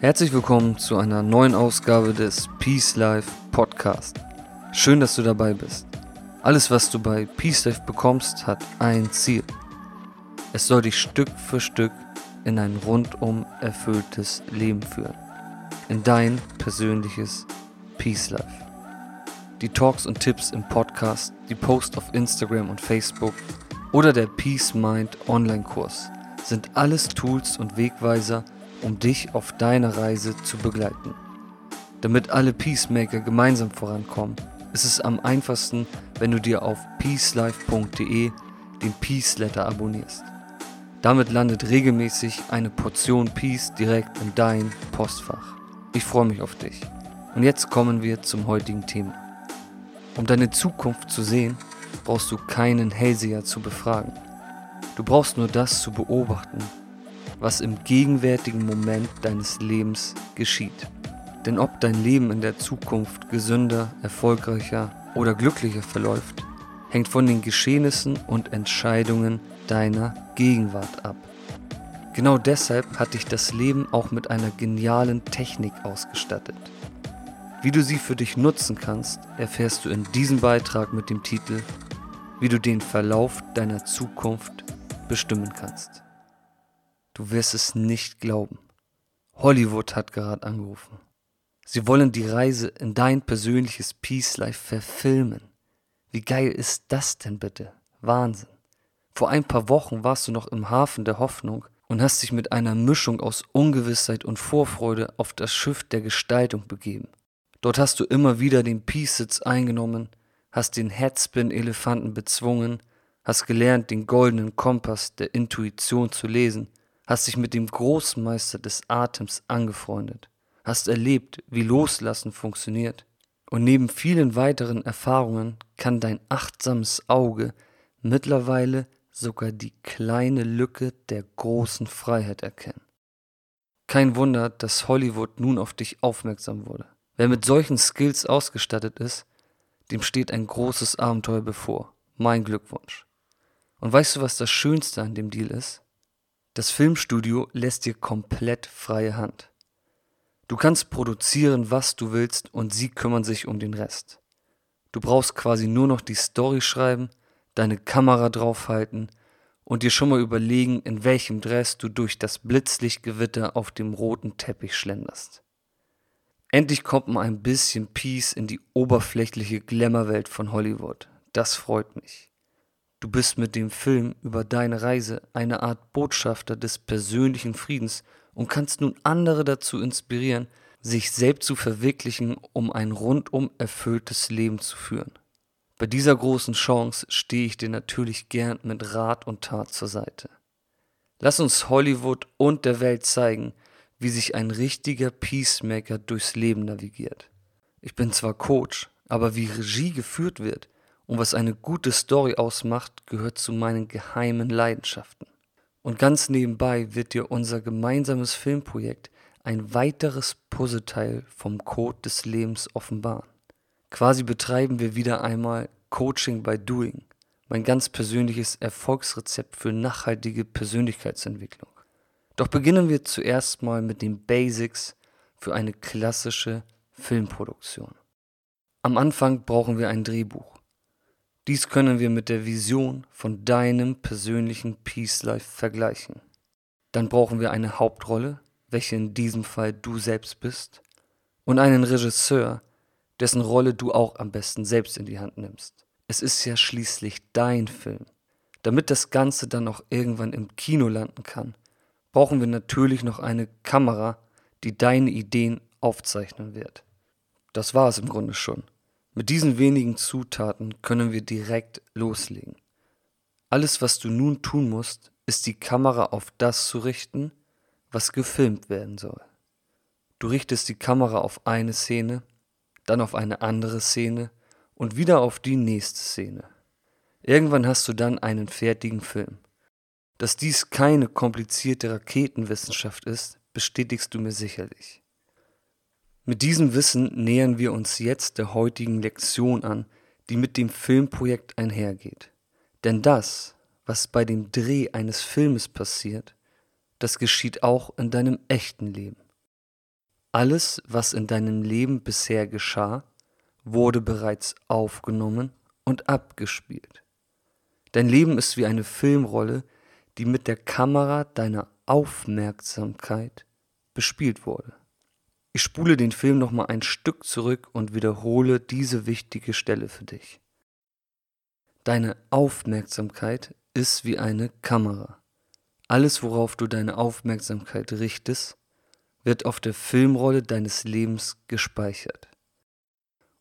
Herzlich willkommen zu einer neuen Ausgabe des Peace Life Podcast. Schön, dass du dabei bist. Alles, was du bei Peace Life bekommst, hat ein Ziel. Es soll dich Stück für Stück in ein rundum erfülltes Leben führen. In dein persönliches Peace Life. Die Talks und Tipps im Podcast, die Posts auf Instagram und Facebook oder der Peace Mind Online-Kurs sind alles Tools und Wegweiser, um dich auf deiner Reise zu begleiten. Damit alle Peacemaker gemeinsam vorankommen, ist es am einfachsten, wenn du dir auf peacelife.de den Peace Letter abonnierst. Damit landet regelmäßig eine Portion Peace direkt in dein Postfach. Ich freue mich auf dich. Und jetzt kommen wir zum heutigen Thema. Um deine Zukunft zu sehen, brauchst du keinen Hellseher zu befragen. Du brauchst nur das zu beobachten, was im gegenwärtigen Moment deines Lebens geschieht. Denn ob dein Leben in der Zukunft gesünder, erfolgreicher oder glücklicher verläuft, hängt von den Geschehnissen und Entscheidungen deiner Gegenwart ab. Genau deshalb hat dich das Leben auch mit einer genialen Technik ausgestattet. Wie du sie für dich nutzen kannst, erfährst du in diesem Beitrag mit dem Titel Wie du den Verlauf deiner Zukunft bestimmen kannst. Du wirst es nicht glauben. Hollywood hat gerade angerufen. Sie wollen die Reise in dein persönliches Peace Life verfilmen. Wie geil ist das denn bitte? Wahnsinn. Vor ein paar Wochen warst du noch im Hafen der Hoffnung und hast dich mit einer Mischung aus Ungewissheit und Vorfreude auf das Schiff der Gestaltung begeben. Dort hast du immer wieder den Peace-Sitz eingenommen, hast den Headspin-Elefanten bezwungen, hast gelernt, den goldenen Kompass der Intuition zu lesen hast dich mit dem Großmeister des Atems angefreundet, hast erlebt, wie Loslassen funktioniert. Und neben vielen weiteren Erfahrungen kann dein achtsames Auge mittlerweile sogar die kleine Lücke der großen Freiheit erkennen. Kein Wunder, dass Hollywood nun auf dich aufmerksam wurde. Wer mit solchen Skills ausgestattet ist, dem steht ein großes Abenteuer bevor. Mein Glückwunsch. Und weißt du, was das Schönste an dem Deal ist? Das Filmstudio lässt dir komplett freie Hand. Du kannst produzieren, was du willst und sie kümmern sich um den Rest. Du brauchst quasi nur noch die Story schreiben, deine Kamera draufhalten und dir schon mal überlegen, in welchem Dress du durch das Blitzlichtgewitter auf dem roten Teppich schlenderst. Endlich kommt mal ein bisschen Peace in die oberflächliche Glamourwelt von Hollywood. Das freut mich. Du bist mit dem Film über deine Reise eine Art Botschafter des persönlichen Friedens und kannst nun andere dazu inspirieren, sich selbst zu verwirklichen, um ein rundum erfülltes Leben zu führen. Bei dieser großen Chance stehe ich dir natürlich gern mit Rat und Tat zur Seite. Lass uns Hollywood und der Welt zeigen, wie sich ein richtiger Peacemaker durchs Leben navigiert. Ich bin zwar Coach, aber wie Regie geführt wird, und was eine gute Story ausmacht, gehört zu meinen geheimen Leidenschaften. Und ganz nebenbei wird dir unser gemeinsames Filmprojekt ein weiteres Puzzleteil vom Code des Lebens offenbaren. Quasi betreiben wir wieder einmal Coaching by Doing, mein ganz persönliches Erfolgsrezept für nachhaltige Persönlichkeitsentwicklung. Doch beginnen wir zuerst mal mit den Basics für eine klassische Filmproduktion. Am Anfang brauchen wir ein Drehbuch. Dies können wir mit der Vision von deinem persönlichen Peace Life vergleichen. Dann brauchen wir eine Hauptrolle, welche in diesem Fall du selbst bist, und einen Regisseur, dessen Rolle du auch am besten selbst in die Hand nimmst. Es ist ja schließlich dein Film. Damit das Ganze dann auch irgendwann im Kino landen kann, brauchen wir natürlich noch eine Kamera, die deine Ideen aufzeichnen wird. Das war es im Grunde schon. Mit diesen wenigen Zutaten können wir direkt loslegen. Alles, was du nun tun musst, ist die Kamera auf das zu richten, was gefilmt werden soll. Du richtest die Kamera auf eine Szene, dann auf eine andere Szene und wieder auf die nächste Szene. Irgendwann hast du dann einen fertigen Film. Dass dies keine komplizierte Raketenwissenschaft ist, bestätigst du mir sicherlich. Mit diesem Wissen nähern wir uns jetzt der heutigen Lektion an, die mit dem Filmprojekt einhergeht. Denn das, was bei dem Dreh eines Filmes passiert, das geschieht auch in deinem echten Leben. Alles, was in deinem Leben bisher geschah, wurde bereits aufgenommen und abgespielt. Dein Leben ist wie eine Filmrolle, die mit der Kamera deiner Aufmerksamkeit bespielt wurde. Ich spule den Film nochmal ein Stück zurück und wiederhole diese wichtige Stelle für dich. Deine Aufmerksamkeit ist wie eine Kamera. Alles, worauf du deine Aufmerksamkeit richtest, wird auf der Filmrolle deines Lebens gespeichert.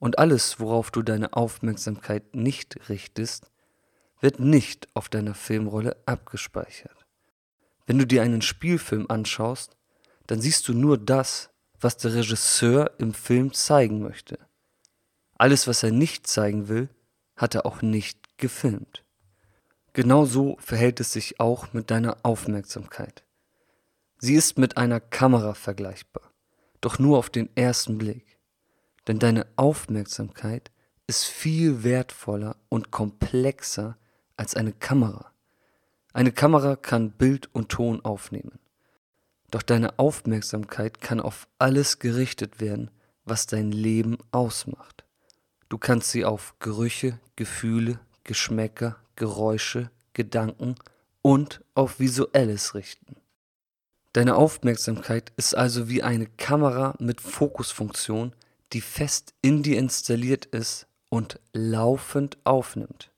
Und alles, worauf du deine Aufmerksamkeit nicht richtest, wird nicht auf deiner Filmrolle abgespeichert. Wenn du dir einen Spielfilm anschaust, dann siehst du nur das, was der Regisseur im Film zeigen möchte. Alles, was er nicht zeigen will, hat er auch nicht gefilmt. Genauso verhält es sich auch mit deiner Aufmerksamkeit. Sie ist mit einer Kamera vergleichbar, doch nur auf den ersten Blick. Denn deine Aufmerksamkeit ist viel wertvoller und komplexer als eine Kamera. Eine Kamera kann Bild und Ton aufnehmen. Doch deine Aufmerksamkeit kann auf alles gerichtet werden, was dein Leben ausmacht. Du kannst sie auf Gerüche, Gefühle, Geschmäcker, Geräusche, Gedanken und auf Visuelles richten. Deine Aufmerksamkeit ist also wie eine Kamera mit Fokusfunktion, die fest in dir installiert ist und laufend aufnimmt.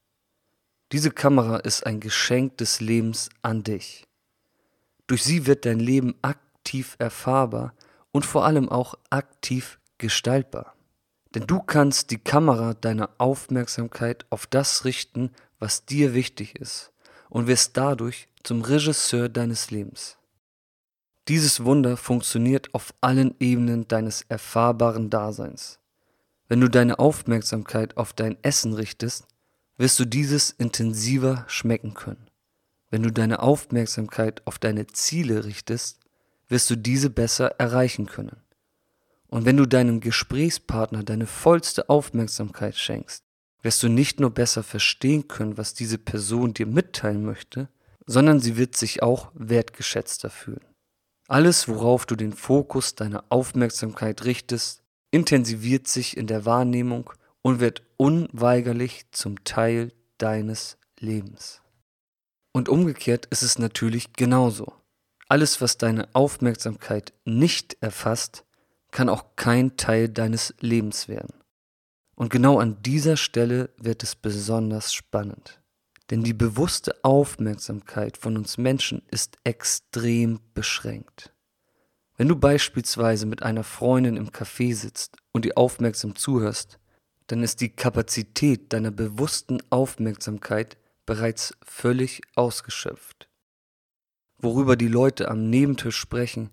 Diese Kamera ist ein Geschenk des Lebens an dich. Durch sie wird dein Leben aktiv erfahrbar und vor allem auch aktiv gestaltbar. Denn du kannst die Kamera deiner Aufmerksamkeit auf das richten, was dir wichtig ist, und wirst dadurch zum Regisseur deines Lebens. Dieses Wunder funktioniert auf allen Ebenen deines erfahrbaren Daseins. Wenn du deine Aufmerksamkeit auf dein Essen richtest, wirst du dieses intensiver schmecken können. Wenn du deine Aufmerksamkeit auf deine Ziele richtest, wirst du diese besser erreichen können. Und wenn du deinem Gesprächspartner deine vollste Aufmerksamkeit schenkst, wirst du nicht nur besser verstehen können, was diese Person dir mitteilen möchte, sondern sie wird sich auch wertgeschätzter fühlen. Alles, worauf du den Fokus deiner Aufmerksamkeit richtest, intensiviert sich in der Wahrnehmung und wird unweigerlich zum Teil deines Lebens. Und umgekehrt ist es natürlich genauso. Alles, was deine Aufmerksamkeit nicht erfasst, kann auch kein Teil deines Lebens werden. Und genau an dieser Stelle wird es besonders spannend. Denn die bewusste Aufmerksamkeit von uns Menschen ist extrem beschränkt. Wenn du beispielsweise mit einer Freundin im Café sitzt und ihr aufmerksam zuhörst, dann ist die Kapazität deiner bewussten Aufmerksamkeit bereits völlig ausgeschöpft. Worüber die Leute am Nebentisch sprechen,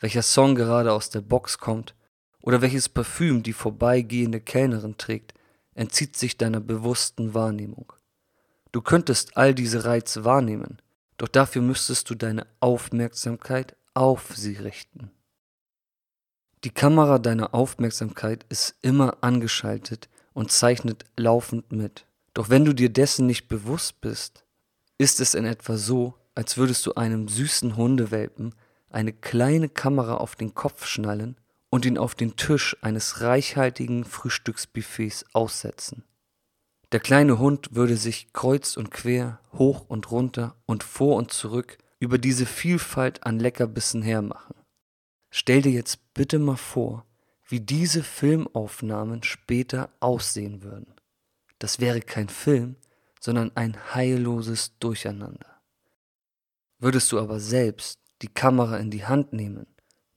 welcher Song gerade aus der Box kommt oder welches Parfüm die vorbeigehende Kellnerin trägt, entzieht sich deiner bewussten Wahrnehmung. Du könntest all diese Reize wahrnehmen, doch dafür müsstest du deine Aufmerksamkeit auf sie richten. Die Kamera deiner Aufmerksamkeit ist immer angeschaltet und zeichnet laufend mit. Doch wenn du dir dessen nicht bewusst bist, ist es in etwa so, als würdest du einem süßen Hundewelpen eine kleine Kamera auf den Kopf schnallen und ihn auf den Tisch eines reichhaltigen Frühstücksbuffets aussetzen. Der kleine Hund würde sich kreuz und quer, hoch und runter und vor und zurück über diese Vielfalt an Leckerbissen hermachen. Stell dir jetzt bitte mal vor, wie diese Filmaufnahmen später aussehen würden. Das wäre kein Film, sondern ein heilloses Durcheinander. Würdest du aber selbst die Kamera in die Hand nehmen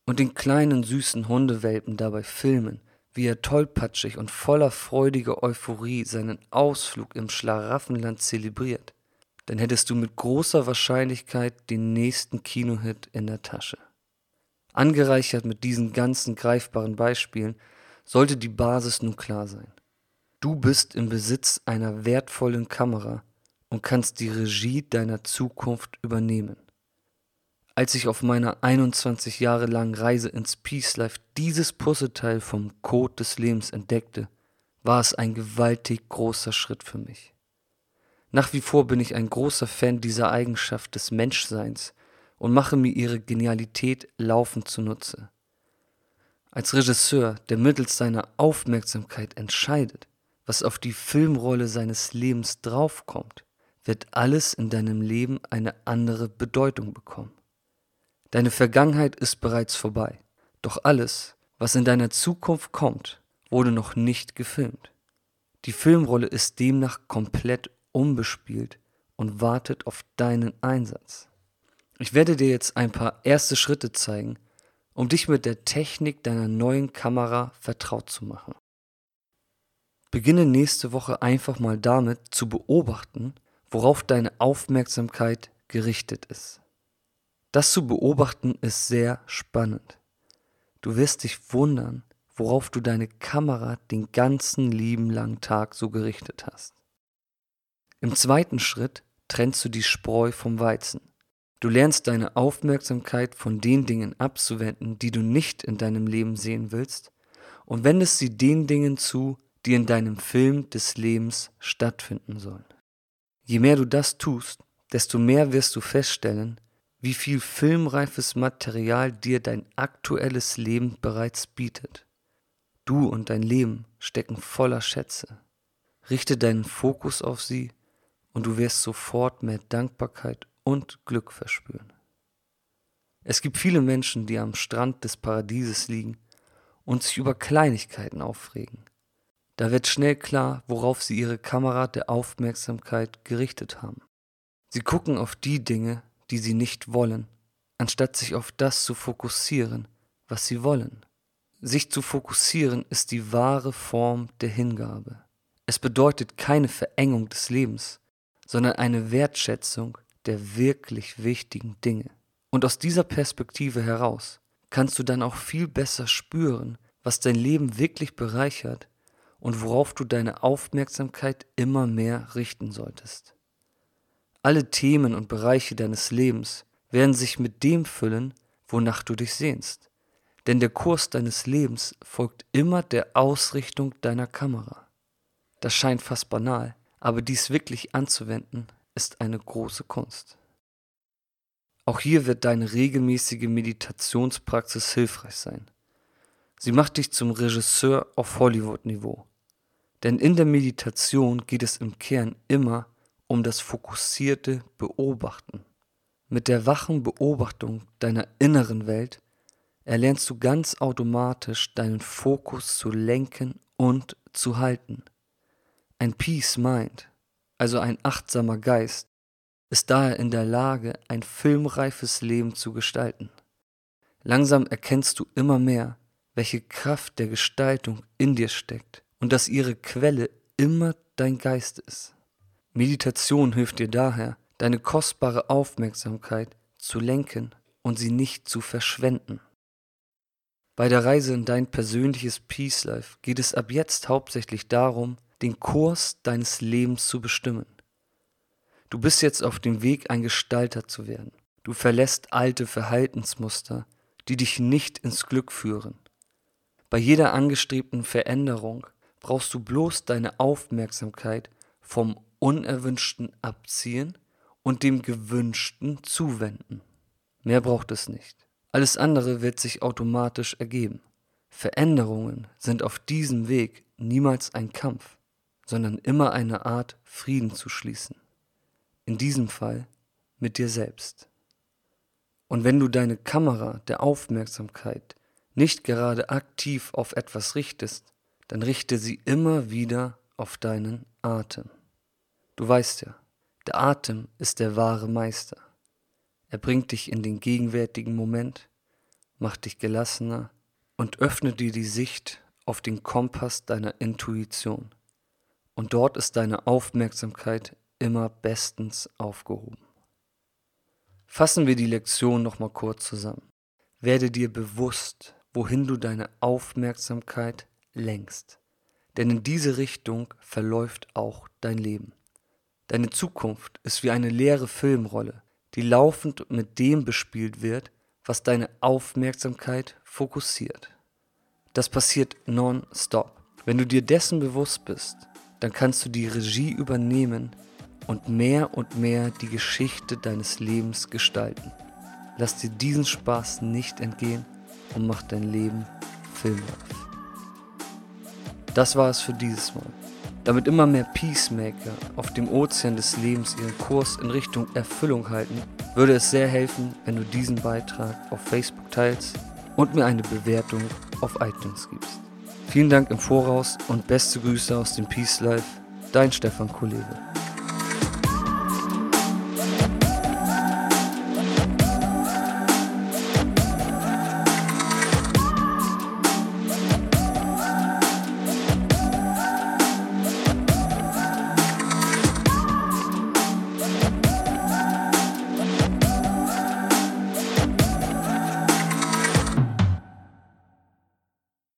und den kleinen süßen Hundewelpen dabei filmen, wie er tollpatschig und voller freudiger Euphorie seinen Ausflug im Schlaraffenland zelebriert, dann hättest du mit großer Wahrscheinlichkeit den nächsten Kinohit in der Tasche. Angereichert mit diesen ganzen greifbaren Beispielen sollte die Basis nun klar sein. Du bist im Besitz einer wertvollen Kamera und kannst die Regie deiner Zukunft übernehmen. Als ich auf meiner 21 Jahre langen Reise ins Peace Life dieses Puzzleteil vom Code des Lebens entdeckte, war es ein gewaltig großer Schritt für mich. Nach wie vor bin ich ein großer Fan dieser Eigenschaft des Menschseins und mache mir ihre Genialität laufend zunutze. Als Regisseur, der mittels seiner Aufmerksamkeit entscheidet, was auf die Filmrolle seines Lebens draufkommt, wird alles in deinem Leben eine andere Bedeutung bekommen. Deine Vergangenheit ist bereits vorbei, doch alles, was in deiner Zukunft kommt, wurde noch nicht gefilmt. Die Filmrolle ist demnach komplett unbespielt und wartet auf deinen Einsatz. Ich werde dir jetzt ein paar erste Schritte zeigen, um dich mit der Technik deiner neuen Kamera vertraut zu machen. Beginne nächste Woche einfach mal damit zu beobachten, worauf deine Aufmerksamkeit gerichtet ist. Das zu beobachten ist sehr spannend. Du wirst dich wundern, worauf du deine Kamera den ganzen lieben langen Tag so gerichtet hast. Im zweiten Schritt trennst du die Spreu vom Weizen. Du lernst deine Aufmerksamkeit von den Dingen abzuwenden, die du nicht in deinem Leben sehen willst, und wendest sie den Dingen zu, die in deinem Film des Lebens stattfinden sollen. Je mehr du das tust, desto mehr wirst du feststellen, wie viel filmreifes Material dir dein aktuelles Leben bereits bietet. Du und dein Leben stecken voller Schätze. Richte deinen Fokus auf sie und du wirst sofort mehr Dankbarkeit und Glück verspüren. Es gibt viele Menschen, die am Strand des Paradieses liegen und sich über Kleinigkeiten aufregen. Da wird schnell klar, worauf sie ihre Kamera der Aufmerksamkeit gerichtet haben. Sie gucken auf die Dinge, die sie nicht wollen, anstatt sich auf das zu fokussieren, was sie wollen. Sich zu fokussieren ist die wahre Form der Hingabe. Es bedeutet keine Verengung des Lebens, sondern eine Wertschätzung der wirklich wichtigen Dinge. Und aus dieser Perspektive heraus kannst du dann auch viel besser spüren, was dein Leben wirklich bereichert und worauf du deine Aufmerksamkeit immer mehr richten solltest. Alle Themen und Bereiche deines Lebens werden sich mit dem füllen, wonach du dich sehnst. Denn der Kurs deines Lebens folgt immer der Ausrichtung deiner Kamera. Das scheint fast banal, aber dies wirklich anzuwenden, ist eine große Kunst. Auch hier wird deine regelmäßige Meditationspraxis hilfreich sein. Sie macht dich zum Regisseur auf Hollywood-Niveau. Denn in der Meditation geht es im Kern immer um das fokussierte Beobachten. Mit der wachen Beobachtung deiner inneren Welt erlernst du ganz automatisch deinen Fokus zu lenken und zu halten. Ein Peace Mind, also ein achtsamer Geist, ist daher in der Lage, ein filmreifes Leben zu gestalten. Langsam erkennst du immer mehr, welche Kraft der Gestaltung in dir steckt und dass ihre Quelle immer dein Geist ist. Meditation hilft dir daher, deine kostbare Aufmerksamkeit zu lenken und sie nicht zu verschwenden. Bei der Reise in dein persönliches Peace Life geht es ab jetzt hauptsächlich darum, den Kurs deines Lebens zu bestimmen. Du bist jetzt auf dem Weg, ein Gestalter zu werden. Du verlässt alte Verhaltensmuster, die dich nicht ins Glück führen. Bei jeder angestrebten Veränderung brauchst du bloß deine Aufmerksamkeit vom Unerwünschten abziehen und dem Gewünschten zuwenden. Mehr braucht es nicht. Alles andere wird sich automatisch ergeben. Veränderungen sind auf diesem Weg niemals ein Kampf sondern immer eine Art Frieden zu schließen. In diesem Fall mit dir selbst. Und wenn du deine Kamera der Aufmerksamkeit nicht gerade aktiv auf etwas richtest, dann richte sie immer wieder auf deinen Atem. Du weißt ja, der Atem ist der wahre Meister. Er bringt dich in den gegenwärtigen Moment, macht dich gelassener und öffnet dir die Sicht auf den Kompass deiner Intuition und dort ist deine Aufmerksamkeit immer bestens aufgehoben. Fassen wir die Lektion nochmal kurz zusammen. Werde dir bewusst, wohin du deine Aufmerksamkeit lenkst. Denn in diese Richtung verläuft auch dein Leben. Deine Zukunft ist wie eine leere Filmrolle, die laufend mit dem bespielt wird, was deine Aufmerksamkeit fokussiert. Das passiert non-stop. Wenn du dir dessen bewusst bist, dann kannst du die Regie übernehmen und mehr und mehr die Geschichte deines Lebens gestalten. Lass dir diesen Spaß nicht entgehen und mach dein Leben filmreif. Das war es für dieses Mal. Damit immer mehr Peacemaker auf dem Ozean des Lebens ihren Kurs in Richtung Erfüllung halten, würde es sehr helfen, wenn du diesen Beitrag auf Facebook teilst und mir eine Bewertung auf iTunes gibst. Vielen Dank im Voraus und beste Grüße aus dem Peace Life, dein Stefan Kollege.